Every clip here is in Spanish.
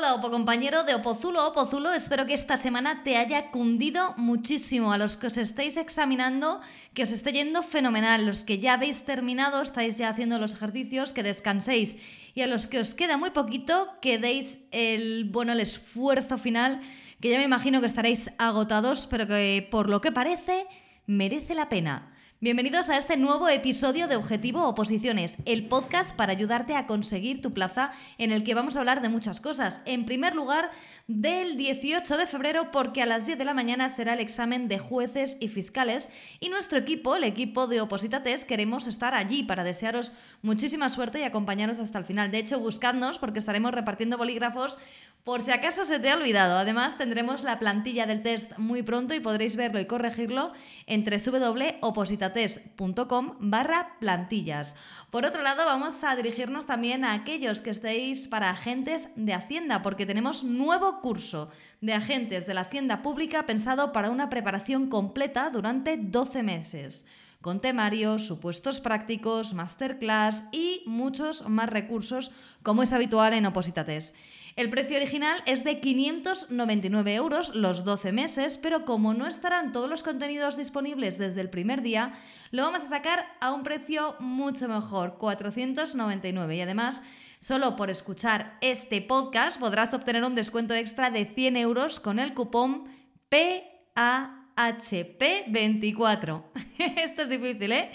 Hola, Opo compañero de Opozulo, Opozulo. Espero que esta semana te haya cundido muchísimo. A los que os estáis examinando, que os esté yendo fenomenal. Los que ya habéis terminado, estáis ya haciendo los ejercicios, que descanséis. Y a los que os queda muy poquito, que deis el, bueno, el esfuerzo final, que ya me imagino que estaréis agotados, pero que por lo que parece, merece la pena. Bienvenidos a este nuevo episodio de Objetivo Oposiciones, el podcast para ayudarte a conseguir tu plaza en el que vamos a hablar de muchas cosas. En primer lugar, del 18 de febrero porque a las 10 de la mañana será el examen de jueces y fiscales y nuestro equipo, el equipo de Opositates, queremos estar allí para desearos muchísima suerte y acompañaros hasta el final. De hecho, buscadnos porque estaremos repartiendo bolígrafos por si acaso se te ha olvidado. Además, tendremos la plantilla del test muy pronto y podréis verlo y corregirlo en barra plantillas. Por otro lado, vamos a dirigirnos también a aquellos que estéis para agentes de Hacienda, porque tenemos nuevo curso de agentes de la Hacienda Pública pensado para una preparación completa durante 12 meses con temarios, supuestos prácticos, masterclass y muchos más recursos como es habitual en Opositates. El precio original es de 599 euros los 12 meses, pero como no estarán todos los contenidos disponibles desde el primer día, lo vamos a sacar a un precio mucho mejor, 499. Y además, solo por escuchar este podcast podrás obtener un descuento extra de 100 euros con el cupón PAHP24. Esto es difícil, ¿eh?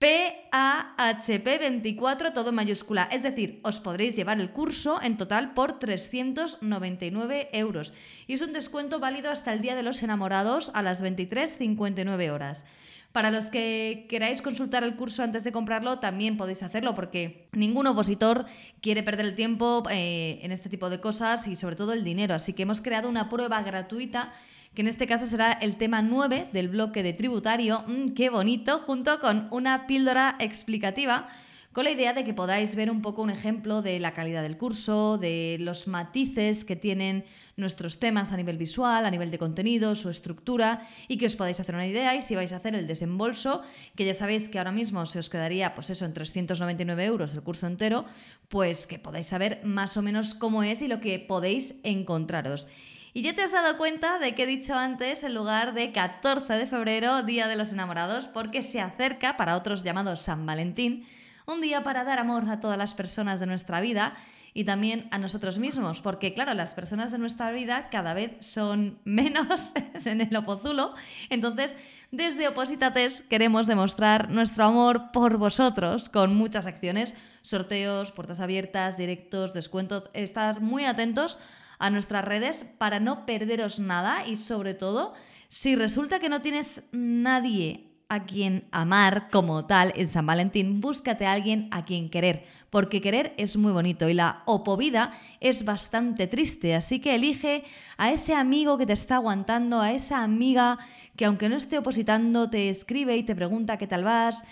PAHP24, todo mayúscula. Es decir, os podréis llevar el curso en total por 399 euros. Y es un descuento válido hasta el Día de los Enamorados a las 23.59 horas. Para los que queráis consultar el curso antes de comprarlo, también podéis hacerlo porque ningún opositor quiere perder el tiempo eh, en este tipo de cosas y sobre todo el dinero. Así que hemos creado una prueba gratuita que en este caso será el tema 9 del bloque de tributario, mm, qué bonito, junto con una píldora explicativa con la idea de que podáis ver un poco un ejemplo de la calidad del curso, de los matices que tienen nuestros temas a nivel visual, a nivel de contenido, su estructura, y que os podáis hacer una idea y si vais a hacer el desembolso, que ya sabéis que ahora mismo se os quedaría pues eso en 399 euros el curso entero, pues que podáis saber más o menos cómo es y lo que podéis encontraros. Y ya te has dado cuenta de que he dicho antes el lugar de 14 de febrero, Día de los Enamorados, porque se acerca, para otros llamados San Valentín, un día para dar amor a todas las personas de nuestra vida y también a nosotros mismos, porque claro, las personas de nuestra vida cada vez son menos en el opozulo, entonces desde Opositates queremos demostrar nuestro amor por vosotros con muchas acciones, sorteos, puertas abiertas, directos, descuentos, estar muy atentos a nuestras redes para no perderos nada y sobre todo, si resulta que no tienes nadie a quien amar como tal en San Valentín, búscate a alguien a quien querer, porque querer es muy bonito y la opovida es bastante triste, así que elige a ese amigo que te está aguantando, a esa amiga que aunque no esté opositando te escribe y te pregunta qué tal vas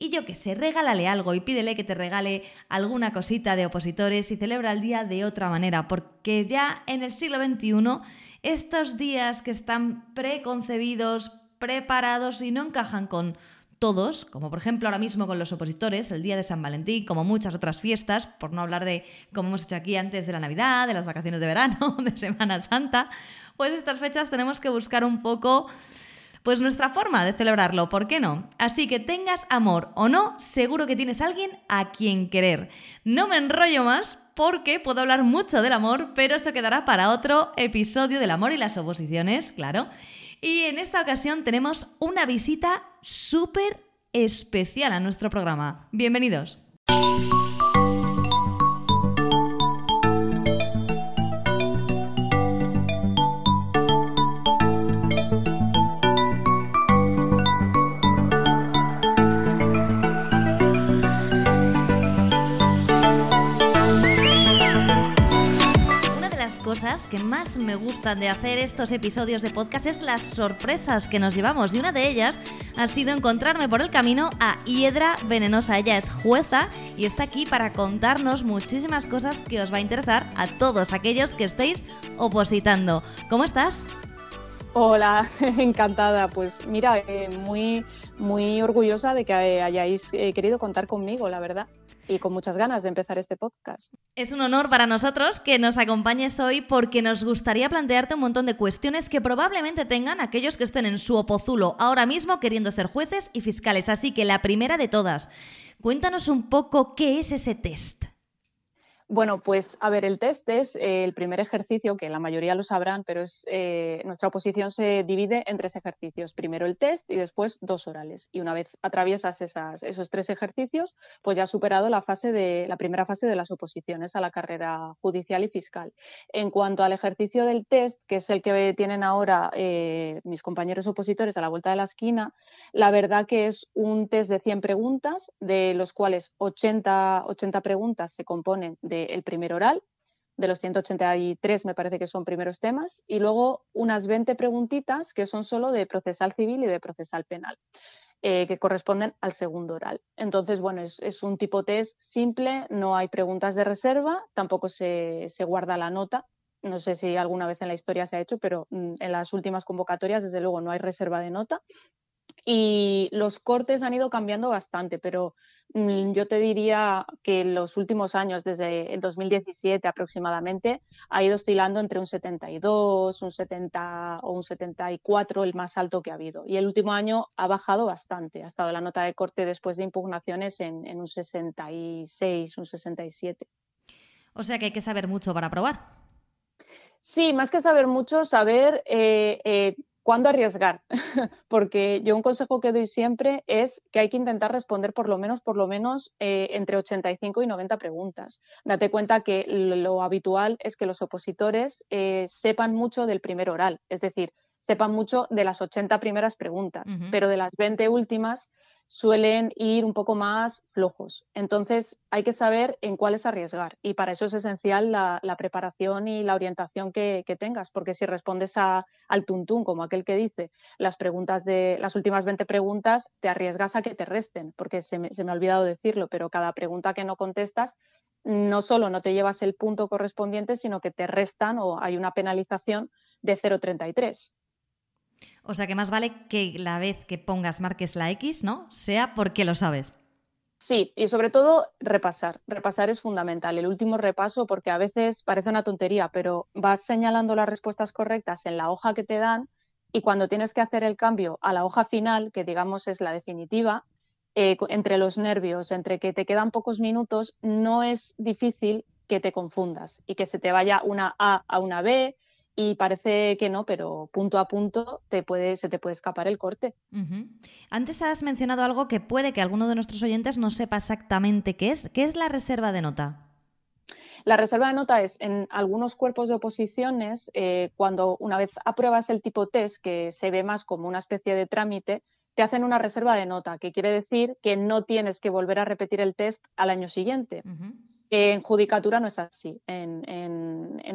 y yo que sé, regálale algo y pídele que te regale alguna cosita de opositores y celebra el día de otra manera, porque ya en el siglo XXI estos días que están preconcebidos, preparados y no encajan con todos, como por ejemplo ahora mismo con los opositores, el día de San Valentín, como muchas otras fiestas, por no hablar de, como hemos hecho aquí antes, de la Navidad, de las vacaciones de verano, de Semana Santa, pues estas fechas tenemos que buscar un poco pues nuestra forma de celebrarlo, ¿por qué no? Así que tengas amor o no, seguro que tienes alguien a quien querer. No me enrollo más porque puedo hablar mucho del amor, pero eso quedará para otro episodio del amor y las oposiciones, claro. Y en esta ocasión tenemos una visita súper especial a nuestro programa. Bienvenidos. Cosas que más me gustan de hacer estos episodios de podcast es las sorpresas que nos llevamos. Y una de ellas ha sido encontrarme por el camino a Hiedra Venenosa. Ella es jueza y está aquí para contarnos muchísimas cosas que os va a interesar a todos aquellos que estéis opositando. ¿Cómo estás? Hola, encantada. Pues mira, eh, muy, muy orgullosa de que hayáis eh, querido contar conmigo, la verdad. Y con muchas ganas de empezar este podcast. Es un honor para nosotros que nos acompañes hoy porque nos gustaría plantearte un montón de cuestiones que probablemente tengan aquellos que estén en su opozulo ahora mismo queriendo ser jueces y fiscales. Así que la primera de todas, cuéntanos un poco qué es ese test. Bueno, pues a ver, el test es eh, el primer ejercicio, que la mayoría lo sabrán, pero es, eh, nuestra oposición se divide en tres ejercicios. Primero el test y después dos orales. Y una vez atraviesas esas, esos tres ejercicios, pues ya has superado la, fase de, la primera fase de las oposiciones a la carrera judicial y fiscal. En cuanto al ejercicio del test, que es el que tienen ahora eh, mis compañeros opositores a la vuelta de la esquina, la verdad que es un test de 100 preguntas, de los cuales 80, 80 preguntas se componen de el primer oral, de los 183 me parece que son primeros temas, y luego unas 20 preguntitas que son solo de procesal civil y de procesal penal. Eh, que corresponden al segundo oral. Entonces, bueno, es, un tipo test simple, no hay preguntas de reserva, tampoco se, se, guarda la nota. No sé si alguna vez en la historia se ha hecho, pero mm, en las últimas convocatorias, desde luego, no hay reserva de nota. Y los cortes han ido cambiando bastante, pero mm, yo te diría que en los últimos años, desde el 2017 aproximadamente, ha ido oscilando entre un 72, un 70 o un 74, el más alto que ha habido. Y el último año ha bajado bastante. Ha estado la nota de corte después de impugnaciones en, un 66, un 67. O sea que hay que saber mucho para probar. Sí, más que saber mucho, saber eh, eh, ¿Cuándo arriesgar? Porque yo un consejo que doy siempre es que hay que intentar responder por lo menos, por lo menos eh, entre 85 y 90 preguntas. Date cuenta que lo habitual es que los opositores eh, sepan mucho del primer oral, es decir, sepan mucho de las 80 primeras preguntas, pero de las 20 últimas suelen ir un poco más flojos. Entonces hay que saber en cuáles arriesgar y para eso es esencial la, preparación y la orientación que, tengas, porque si respondes a, al tuntún, como aquel que dice, las preguntas de las últimas 20 preguntas, te arriesgas a que te resten, porque se me, se me ha olvidado decirlo, pero cada pregunta que no contestas no solo no te llevas el punto correspondiente, sino que te restan o hay una penalización de 0,33. O sea que más vale que la vez que pongas marques la X, ¿no? Sea porque lo sabes. Sí, y sobre todo repasar. Repasar es fundamental. El último repaso, porque a veces parece una tontería, pero vas señalando las respuestas correctas en la hoja que te dan y cuando tienes que hacer el cambio a la hoja final, que digamos es la definitiva, eh, entre los nervios, entre que te quedan pocos minutos, no es difícil que te confundas y que se te vaya una A a una B, y parece que no, pero punto a punto te puede, se te puede escapar el corte. Antes has mencionado algo que puede que alguno de nuestros oyentes no sepa exactamente qué es. ¿Qué es la reserva de nota? La reserva de nota es en algunos cuerpos de oposiciones, eh, cuando una vez apruebas el tipo test, que se ve más como una especie de trámite, te hacen una reserva de nota, que quiere decir que no tienes que volver a repetir el test al año siguiente. En judicatura no es así. En,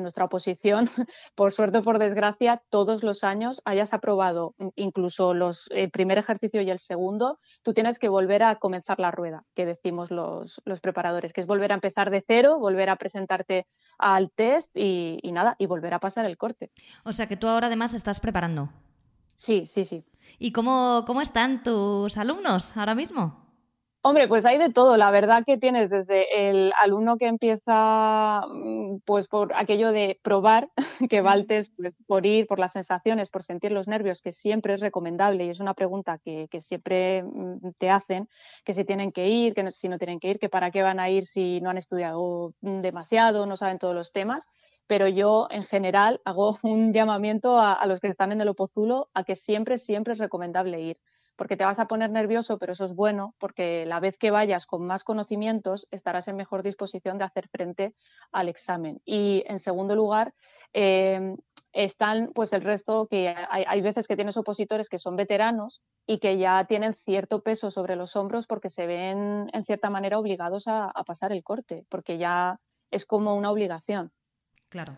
nuestra oposición, por suerte o por desgracia, todos los años hayas aprobado incluso los, el primer ejercicio y el segundo, tú tienes que volver a comenzar la rueda, que decimos los, preparadores, que es volver a empezar de cero, volver a presentarte al test y, y nada, y volver a pasar el corte. O sea que tú ahora además estás preparando. Sí, sí, sí. ¿Y cómo, cómo están tus alumnos ahora mismo? Hombre, pues hay de todo. La verdad que tienes desde el alumno que empieza mm, pues por aquello de probar, que va al test pues, por ir, por las sensaciones, por sentir los nervios, que siempre es recomendable y es una pregunta que, siempre mm, te hacen, que si tienen que ir, que si no tienen que ir, que para qué van a ir si no han estudiado demasiado, no saben todos los temas. Pero yo, en general, hago un llamamiento a, a los que están en el opozulo a que siempre, siempre es recomendable ir porque te vas a poner nervioso, pero eso es bueno, porque la vez que vayas con más conocimientos estarás en mejor disposición de hacer frente al examen. Y en segundo lugar, eh, están pues el resto que hay, veces que tienes opositores que son veteranos y que ya tienen cierto peso sobre los hombros porque se ven en cierta manera obligados a pasar el corte, porque ya es como una obligación. Claro.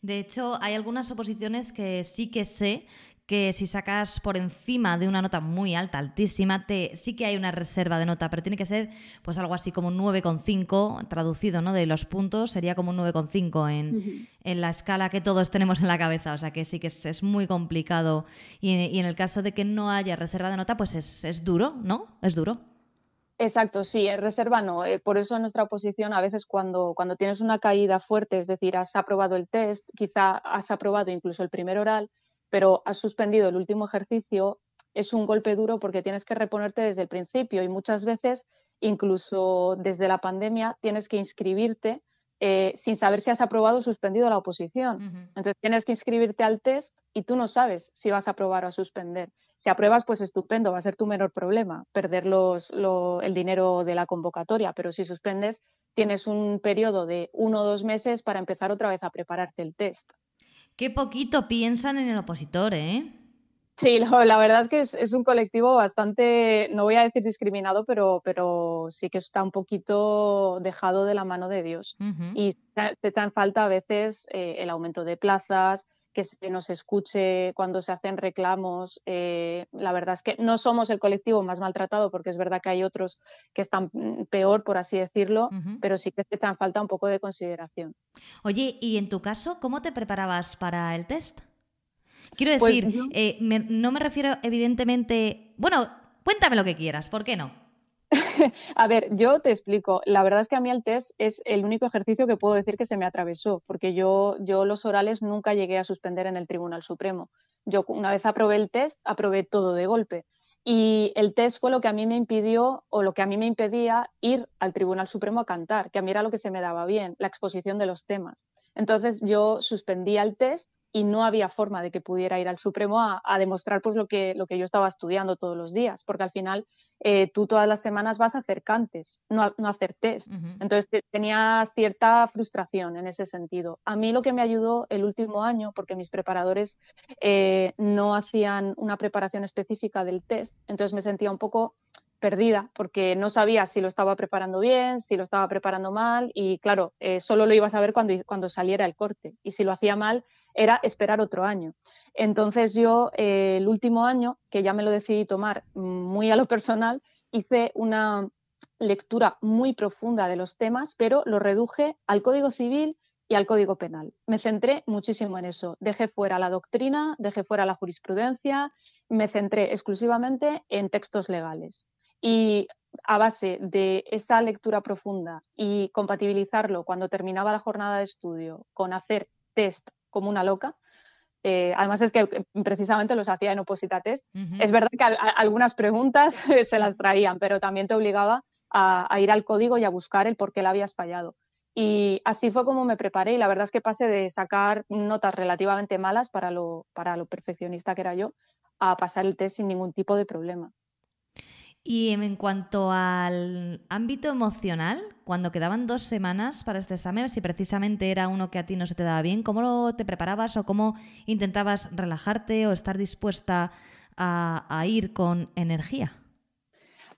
De hecho, hay algunas oposiciones que sí que sé que si sacas por encima de una nota muy alta, altísima, te, sí que hay una reserva de nota, pero tiene que ser pues algo así como un 9,5 traducido, ¿no? De los puntos sería como un 9,5 en, en la escala que todos tenemos en la cabeza, o sea que sí que es, muy complicado y, en el caso de que no haya reserva de nota, pues es, es duro, ¿no? Es duro. Exacto, sí, reserva no. Eh, por eso en nuestra oposición a veces cuando, cuando tienes una caída fuerte, es decir, has aprobado el test, quizá has aprobado incluso el primer oral, pero has suspendido el último ejercicio, es un golpe duro porque tienes que reponerte desde el principio y muchas veces, incluso desde la pandemia, tienes que inscribirte eh, sin saber si has aprobado o suspendido la oposición. Entonces tienes que inscribirte al test y tú no sabes si vas a aprobar o a suspender. Si apruebas, pues estupendo, va a ser tu menor problema perder el dinero de la convocatoria, pero si suspendes, tienes un periodo de uno o dos meses para empezar otra vez a prepararte el test. Qué poquito piensan en el opositor, ¿eh? Sí, la verdad es que es, un colectivo bastante, no voy a decir discriminado, pero, pero sí que está un poquito dejado de la mano de Dios. Y te echan falta a veces eh, el aumento de plazas, que se nos escuche cuando se hacen reclamos. Eh, la verdad es que no somos el colectivo más maltratado, porque es verdad que hay otros que están mm, peor, por así decirlo, pero sí que se echan falta un poco de consideración. Oye, ¿y en tu caso, cómo te preparabas para el test? Quiero pues decir, eh, no me refiero evidentemente... Bueno, cuéntame lo que quieras, ¿por qué no? a ver, yo te explico. La verdad es que a mí el test es el único ejercicio que puedo decir que se me atravesó, porque yo, yo los orales nunca llegué a suspender en el Tribunal Supremo. Yo una vez aprobé el test, aprobé todo de golpe. Y el test fue lo que a mí me impidió o lo que a mí me impedía ir al Tribunal Supremo a cantar, que a mí era lo que se me daba bien, la exposición de los temas. Entonces yo suspendía el test y no había forma de que pudiera ir al Supremo a, demostrar pues lo que, lo que yo estaba estudiando todos los días, porque al final eh, tú todas las semanas vas a hacer cantes, no a, no hacer test. Entonces tenía cierta frustración en ese sentido. A mí lo que me ayudó el último año, porque mis preparadores eh, no hacían una preparación específica del test, entonces me sentía un poco perdida porque no sabía si lo estaba preparando bien, si lo estaba preparando mal y claro, eh, solo lo ibas a ver cuando, cuando saliera el corte y si lo hacía mal era esperar otro año. Entonces yo eh, el último año, que ya me lo decidí tomar muy a lo personal, hice una lectura muy profunda de los temas, pero lo reduje al Código Civil y al Código Penal. Me centré muchísimo en eso. Dejé fuera la doctrina, dejé fuera la jurisprudencia, me centré exclusivamente en textos legales. Y a base de esa lectura profunda y compatibilizarlo cuando terminaba la jornada de estudio con hacer test como una loca. Eh, además es que eh, precisamente los hacía en oposita test. Es verdad que algunas preguntas se las traían, pero también te obligaba a, ir al código y a buscar el por qué la habías fallado. Y así fue como me preparé y la verdad es que pasé de sacar notas relativamente malas para lo, para lo perfeccionista que era yo a pasar el test sin ningún tipo de problema. Y en cuanto al ámbito emocional, cuando quedaban dos semanas para este examen, si precisamente era uno que a ti no se te daba bien, ¿cómo te preparabas o cómo intentabas relajarte o estar dispuesta a ir con energía?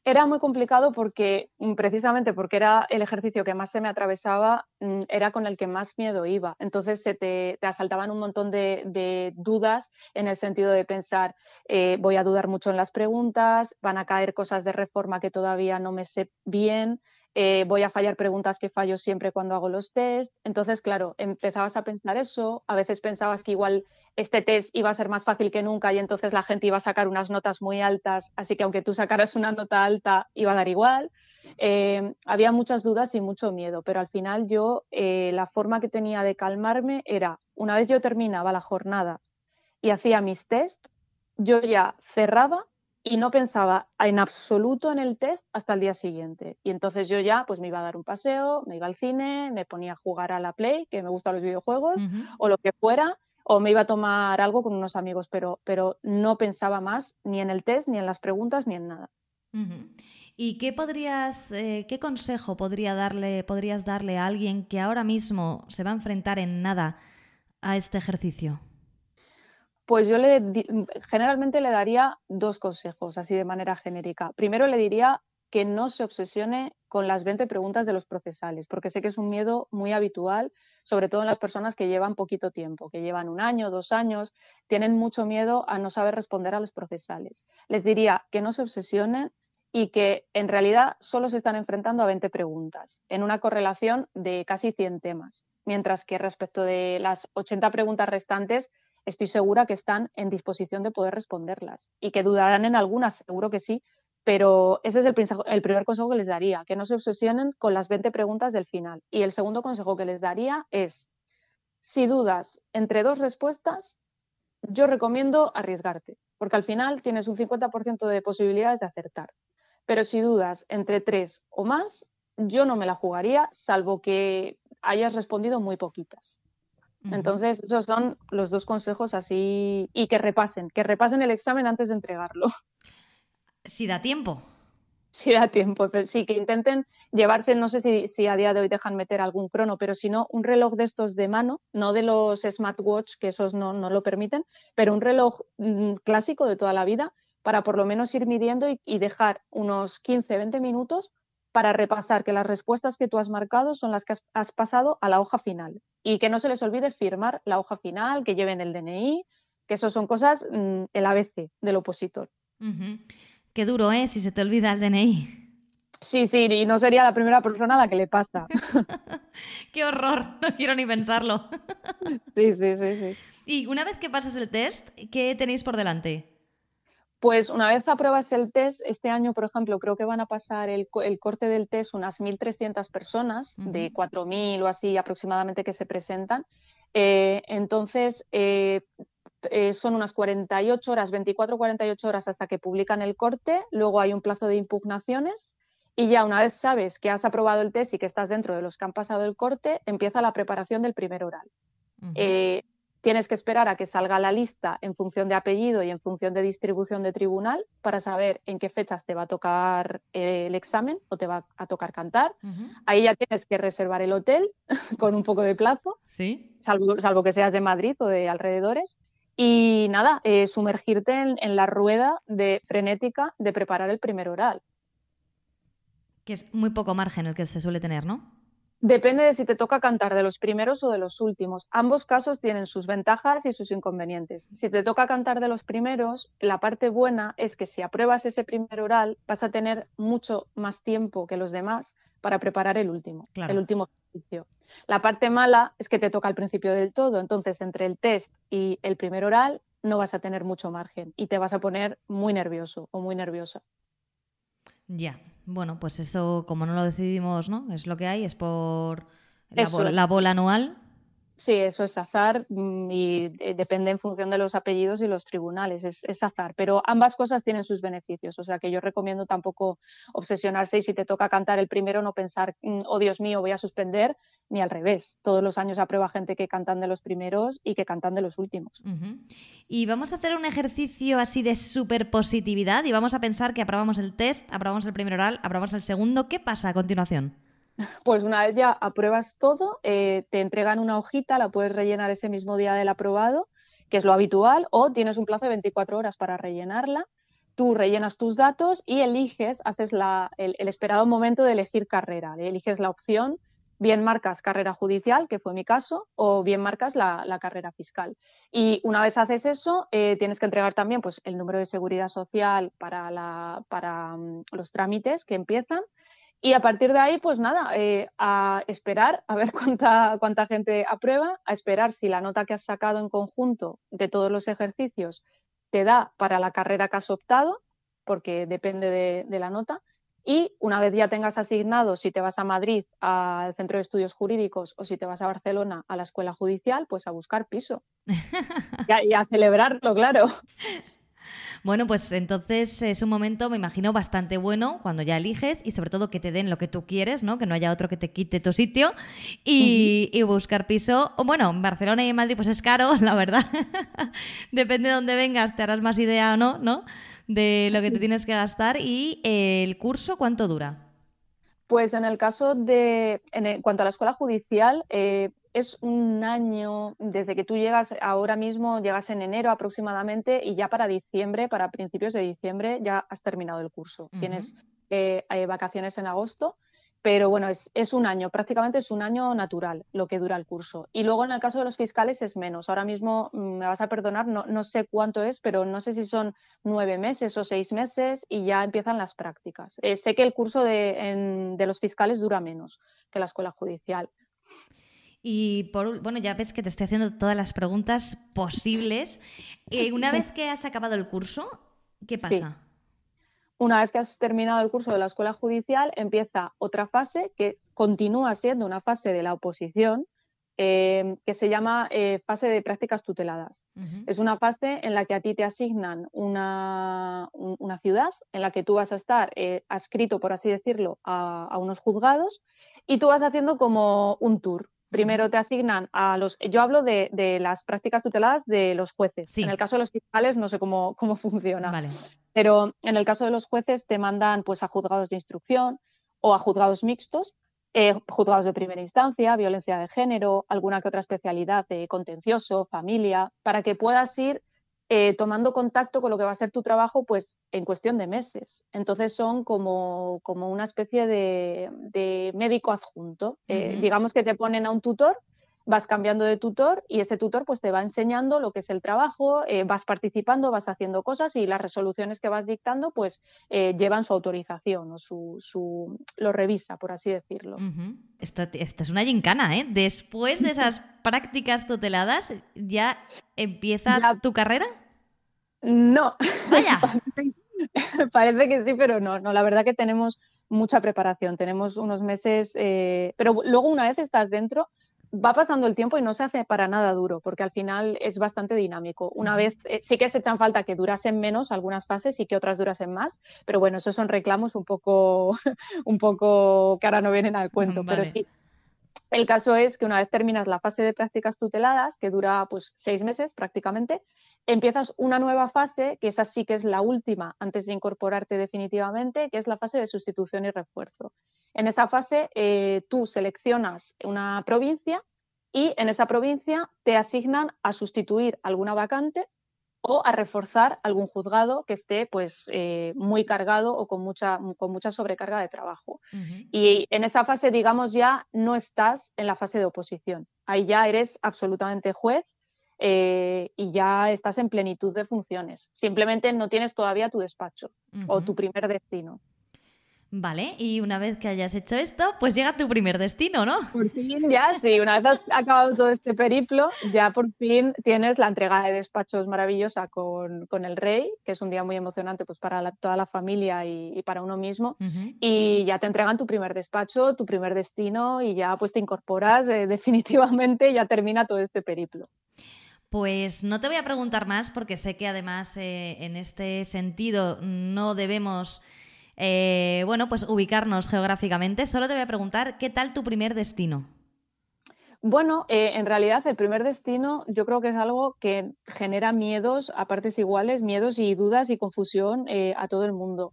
Era muy complicado porque, mm, precisamente porque era el ejercicio que más se me atravesaba, mm, era con el que más miedo iba. Entonces se te, asaltaban un montón de, dudas en el sentido de pensar, eh, voy a dudar mucho en las preguntas, van a caer cosas de reforma que todavía no me sé bien, eh, voy a fallar preguntas que fallo siempre cuando hago los test. Entonces, claro, empezabas a pensar eso, a veces pensabas que igual este test iba a ser más fácil que nunca y entonces la gente iba a sacar unas notas muy altas, así que aunque tú sacaras una nota alta, iba a dar igual. Eh, había muchas dudas y mucho miedo, pero al final yo eh, la forma que tenía de calmarme era, una vez yo terminaba la jornada y hacía mis test, yo ya cerraba y no pensaba en absoluto en el test hasta el día siguiente. Y entonces yo ya pues me iba a dar un paseo, me iba al cine, me ponía a jugar a la Play, que me gustan los videojuegos, o lo que fuera, o me iba a tomar algo con unos amigos, pero, pero no pensaba más ni en el test, ni en las preguntas, ni en nada. ¿Y qué podrías, eh, qué consejo podría darle, podrías darle a alguien que ahora mismo se va a enfrentar en nada a este ejercicio? Pues yo generalmente le daría dos consejos, así de manera genérica. Primero le diría que no se obsesione con las 20 preguntas de los procesales, porque sé que es un miedo muy habitual, sobre todo en las personas que llevan poquito tiempo, que llevan un año, dos años, tienen mucho miedo a no saber responder a los procesales. Les diría que no se obsesionen y que en realidad solo se están enfrentando a 20 preguntas, en una correlación de casi 100 temas, mientras que respecto de las 80 preguntas restantes, estoy segura que están en disposición de poder responderlas y que dudarán en algunas, seguro que sí, Pero ese es el, el, primer consejo que les daría, que no se obsesionen con las 20 preguntas del final. Y el segundo consejo que les daría es, si dudas entre dos respuestas, yo recomiendo arriesgarte, porque al final tienes un 50% de posibilidades de acertar. Pero si dudas entre tres o más, yo no me la jugaría, salvo que hayas respondido muy poquitas. Entonces, esos son los dos consejos así y que repasen, que repasen el examen antes de entregarlo. Si da tiempo. Si da tiempo, sí, que intenten llevarse, no sé si, a día de hoy dejan meter algún crono, pero si no, un reloj de estos de mano, no de los smartwatch, que esos no, lo permiten, pero un reloj mm, clásico de toda la vida, para por lo menos ir midiendo y, y dejar unos 15, 20 minutos para repasar que las respuestas que tú has marcado son las que has, pasado a la hoja final y que no se les olvide firmar la hoja final, que lleven el DNI, que eso son cosas, mm, el ABC del opositor. Qué duro, ¿eh? Si se te olvida el DNI. Sí, sí, y no sería la primera persona a la que le pasa. Qué horror, no quiero ni pensarlo. sí, sí, sí, sí. Y una vez que pasas el test, ¿qué tenéis por delante? Pues una vez apruebas el test, este año, por ejemplo, creo que van a pasar el, corte del test unas 1.300 personas, de 4.000 o así aproximadamente que se presentan. Eh, entonces, eh, eh, son unas 48 horas, 24 48 horas hasta que publican el corte, luego hay un plazo de impugnaciones y ya una vez sabes que has aprobado el test y que estás dentro de los que han pasado el corte, empieza la preparación del primer oral tienes que esperar a que salga la lista en función de apellido y en función de distribución de tribunal para saber en qué fechas te va a tocar eh, el examen o te va a tocar cantar. Ahí ya tienes que reservar el hotel con un poco de plazo, ¿Sí? salvo, que seas de Madrid o de alrededores. Y nada, eh, sumergirte en, en la rueda de frenética de preparar el primer oral. Que es muy poco margen el que se suele tener, ¿no? Depende de si te toca cantar de los primeros o de los últimos. Ambos casos tienen sus ventajas y sus inconvenientes. Si te toca cantar de los primeros, la parte buena es que si apruebas ese primer oral, vas a tener mucho más tiempo que los demás para preparar el último, el último ejercicio. La parte mala es que te toca al principio del todo, entonces entre el test y el primer oral no vas a tener mucho margen y te vas a poner muy nervioso o muy nerviosa. Ya, bueno, pues eso, como no lo decidimos, ¿no? Es lo que hay, es por la, bola, anual. Sí, eso es azar mm, y eh, depende en función de los apellidos y los tribunales, es, azar. Pero ambas cosas tienen sus beneficios, o sea que yo recomiendo tampoco obsesionarse y si te toca cantar el primero no pensar, mm, oh Dios mío, voy a suspender, ni al revés. Todos los años aprueba gente que cantan de los primeros y que cantan de los últimos. Y vamos a hacer un ejercicio así de súper positividad y vamos a pensar que aprobamos el test, aprobamos el primer oral, aprobamos el segundo. ¿Qué pasa a continuación? Pues una vez ya apruebas todo, eh, te entregan una hojita, la puedes rellenar ese mismo día del aprobado, que es lo habitual, o tienes un plazo de 24 horas para rellenarla. Tú rellenas tus datos y eliges, haces el, esperado momento de elegir carrera. Eliges la opción, bien marcas carrera judicial, que fue mi caso, o bien marcas la, carrera fiscal. Y una vez haces eso, eh, tienes que entregar también pues, el número de seguridad social para, para mm, los trámites que empiezan y a partir de ahí, pues nada, eh, a esperar a ver cuánta, cuánta gente aprueba, a esperar si la nota que has sacado en conjunto de todos los ejercicios te da para la carrera que has optado, porque depende de, la nota. Y una vez ya tengas asignado si te vas a Madrid al Centro de Estudios Jurídicos o si te vas a Barcelona a la Escuela Judicial, pues a buscar piso. y a celebrarlo, claro. Bueno, pues entonces es un momento, me imagino, bastante bueno cuando ya eliges y sobre todo que te den lo que tú quieres, ¿no? Que no haya otro que te quite tu sitio y, buscar piso. O bueno, en Barcelona y en Madrid pues es caro, la verdad. Depende de dónde vengas, te harás más idea o no, ¿no? De lo que te tienes que gastar. ¿Y el curso cuánto dura? Pues en el caso de, en cuanto a la escuela judicial, eh, es un año desde que tú llegas, ahora mismo llegas en enero aproximadamente y ya para diciembre, para principios de diciembre, ya has terminado el curso. Tienes eh, eh, vacaciones en agosto, pero bueno, es, es, un año, prácticamente es un año natural lo que dura el curso. Y luego en el caso de los fiscales es menos. Ahora mismo mm, me vas a perdonar, no, no sé cuánto es, pero no sé si son nueve meses o seis meses y ya empiezan las prácticas. Eh, sé que el curso de, de los fiscales dura menos que la escuela judicial. Y por, bueno, ya ves que te estoy haciendo todas las preguntas posibles. Eh, una vez que has acabado el curso, ¿qué pasa? Una vez que has terminado el curso de la escuela judicial, empieza otra fase que continúa siendo una fase de la oposición, eh, que se llama eh, fase de prácticas tuteladas. Es una fase en la que a ti te asignan una, una ciudad en la que tú vas a estar eh, adscrito, por así decirlo, a, unos juzgados y tú vas haciendo como un tour. Primero te asignan a los. Yo hablo de, las prácticas tuteladas de los jueces. En el caso de los fiscales no sé cómo, cómo funciona. Vale. Pero en el caso de los jueces te mandan pues a juzgados de instrucción o a juzgados mixtos, eh, juzgados de primera instancia, violencia de género, alguna que otra especialidad de contencioso, familia, para que puedas ir eh, tomando contacto con lo que va a ser tu trabajo pues en cuestión de meses. Entonces son como, como una especie de, médico adjunto. Eh, digamos que te ponen a un tutor vas cambiando de tutor y ese tutor pues te va enseñando lo que es el trabajo, eh, vas participando, vas haciendo cosas y las resoluciones que vas dictando pues eh, llevan su autorización o su, su, lo revisa, por así decirlo. esta, es una gincana, ¿eh? Después de esas prácticas tuteladas, ¿ya empieza tu carrera? No. Vaya. Parece que sí, pero no, no, la verdad que tenemos mucha preparación, tenemos unos meses, eh, pero luego una vez estás dentro, va pasando el tiempo y no se hace para nada duro, porque al final es bastante dinámico. Una vez eh, sí que se echan falta que durasen menos algunas fases y que otras durasen más, pero bueno, esos son reclamos un poco, un poco que ahora no vienen al cuento, pero sí. El caso es que una vez terminas la fase de prácticas tuteladas, que dura pues seis meses prácticamente, empiezas una nueva fase, que esa sí que es la última antes de incorporarte definitivamente, que es la fase de sustitución y refuerzo. En esa fase eh, tú seleccionas una provincia y en esa provincia te asignan a sustituir alguna vacante o a reforzar algún juzgado que esté pues eh, muy cargado o con mucha, con mucha sobrecarga de trabajo. Y en esa fase, digamos, ya no estás en la fase de oposición. Ahí ya eres absolutamente juez eh, y ya estás en plenitud de funciones. Simplemente no tienes todavía tu despacho o tu primer destino. Vale, y una vez que hayas hecho esto, pues llega tu primer destino, ¿no? Por fin ya, sí, una vez has acabado todo este periplo, ya por fin tienes la entrega de despachos maravillosa con, el rey, que es un día muy emocionante pues para toda la familia y, para uno mismo, y ya te entregan tu primer despacho, tu primer destino y ya pues te incorporas eh, definitivamente, ya termina todo este periplo. Pues no te voy a preguntar más porque sé que además eh, en este sentido no debemos eh, bueno, pues ubicarnos geográficamente. Solo te voy a preguntar, ¿qué tal tu primer destino? Bueno, eh, en realidad el primer destino yo creo que es algo que genera miedos a partes iguales, miedos y dudas y confusión eh, a todo el mundo.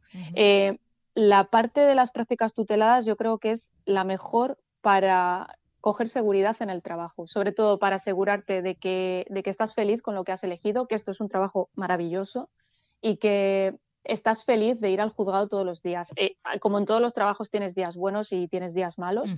la parte de las prácticas tuteladas yo creo que es la mejor para coger seguridad en el trabajo, sobre todo para asegurarte de que, de que estás feliz con lo que has elegido, que esto es un trabajo maravilloso y que estás feliz de ir al juzgado todos los días. Eh, como en todos los trabajos tienes días buenos y tienes días malos,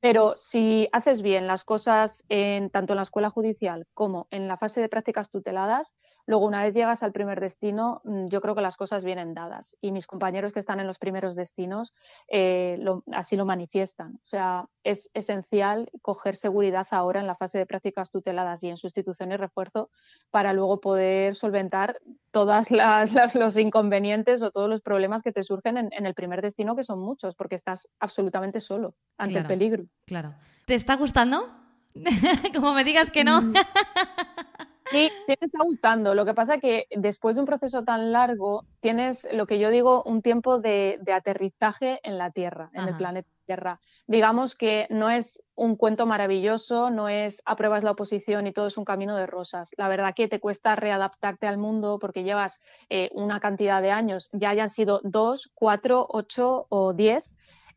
pero si haces bien las cosas en, tanto en la escuela judicial como en la fase de prácticas tuteladas, luego una vez llegas al primer destino, mm, yo creo que las cosas vienen dadas. Y mis compañeros que están en los primeros destinos eh, así lo manifiestan. O sea, es esencial coger seguridad ahora en la fase de prácticas tuteladas y en sustitución y refuerzo para luego poder solventar todos los inconvenientes o todos los problemas que te surgen en, el primer destino, que son muchos, porque estás absolutamente solo ante el peligro. Claro. ¿Te está gustando? Como me digas que no. Sí, sí me está gustando. Lo que pasa es que después de un proceso tan largo, tienes lo que yo digo, un tiempo de, aterrizaje en la Tierra, en el planeta Tierra. Digamos que no es un cuento maravilloso, no es apruebas la oposición y todo es un camino de rosas. La verdad que te cuesta readaptarte al mundo porque llevas eh, una cantidad de años, ya hayan sido dos, cuatro, ocho o diez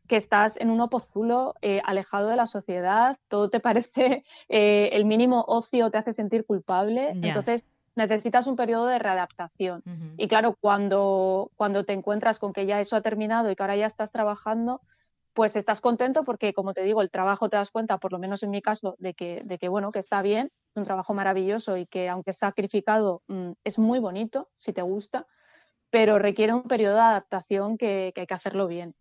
que estás en un opozulo eh, alejado de la sociedad, todo te parece, eh, el mínimo ocio te hace sentir culpable, entonces necesitas un periodo de readaptación. Y claro, cuando, cuando te encuentras con que ya eso ha terminado y que ahora ya estás trabajando, pues estás contento porque, como te digo, el trabajo te das cuenta, por lo menos en mi caso, de que, de que bueno, que está bien, es un trabajo maravilloso y que aunque es sacrificado, mm, es muy bonito, si te gusta, pero requiere un periodo de adaptación que hay que hacerlo bien.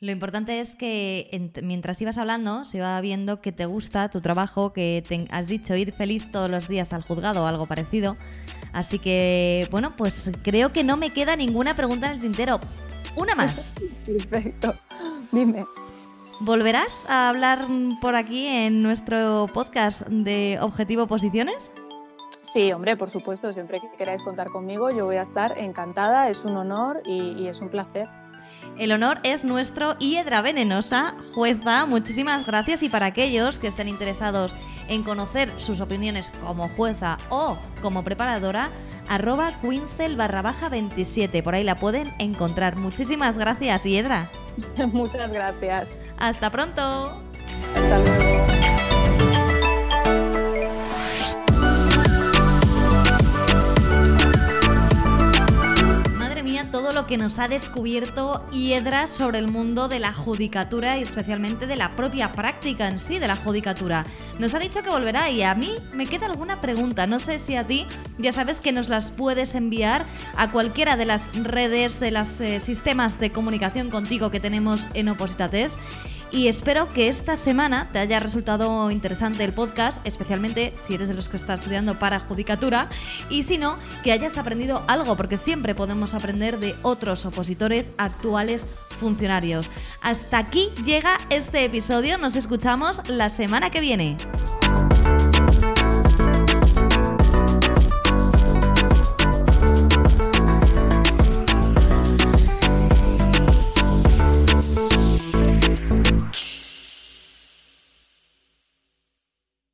Lo importante es que mientras ibas hablando, se iba viendo que te gusta tu trabajo, que te has dicho ir feliz todos los días al juzgado o algo parecido. Así que, bueno, pues creo que no me queda ninguna pregunta en el tintero. Una más. Perfecto. Dime. ¿Volverás a hablar por aquí en nuestro podcast de Objetivo Posiciones? Sí, hombre, por supuesto, siempre que queráis contar conmigo, yo voy a estar encantada, es un honor y, es un placer. El honor es nuestro y Edra Venenosa, jueza, muchísimas gracias y para aquellos que estén interesados en conocer sus opiniones como jueza o como preparadora, arroba quinzel barra baja 27, por ahí la pueden encontrar. Muchísimas gracias, Hiedra. Muchas gracias. Hasta pronto. Hasta luego. Que nos ha descubierto Hiedra sobre el mundo de la judicatura y especialmente de la propia práctica en sí de la judicatura. Nos ha dicho que volverá y a mí me queda alguna pregunta. No sé si a ti ya sabes que nos las puedes enviar a cualquiera de las redes, de los eh, sistemas de comunicación contigo que tenemos en Opositates y espero que esta semana te haya resultado interesante el podcast, especialmente si eres de los que está estudiando para judicatura, y si no, que hayas aprendido algo, porque siempre podemos aprender de otros opositores actuales funcionarios. Hasta aquí llega este episodio, nos escuchamos la semana que viene.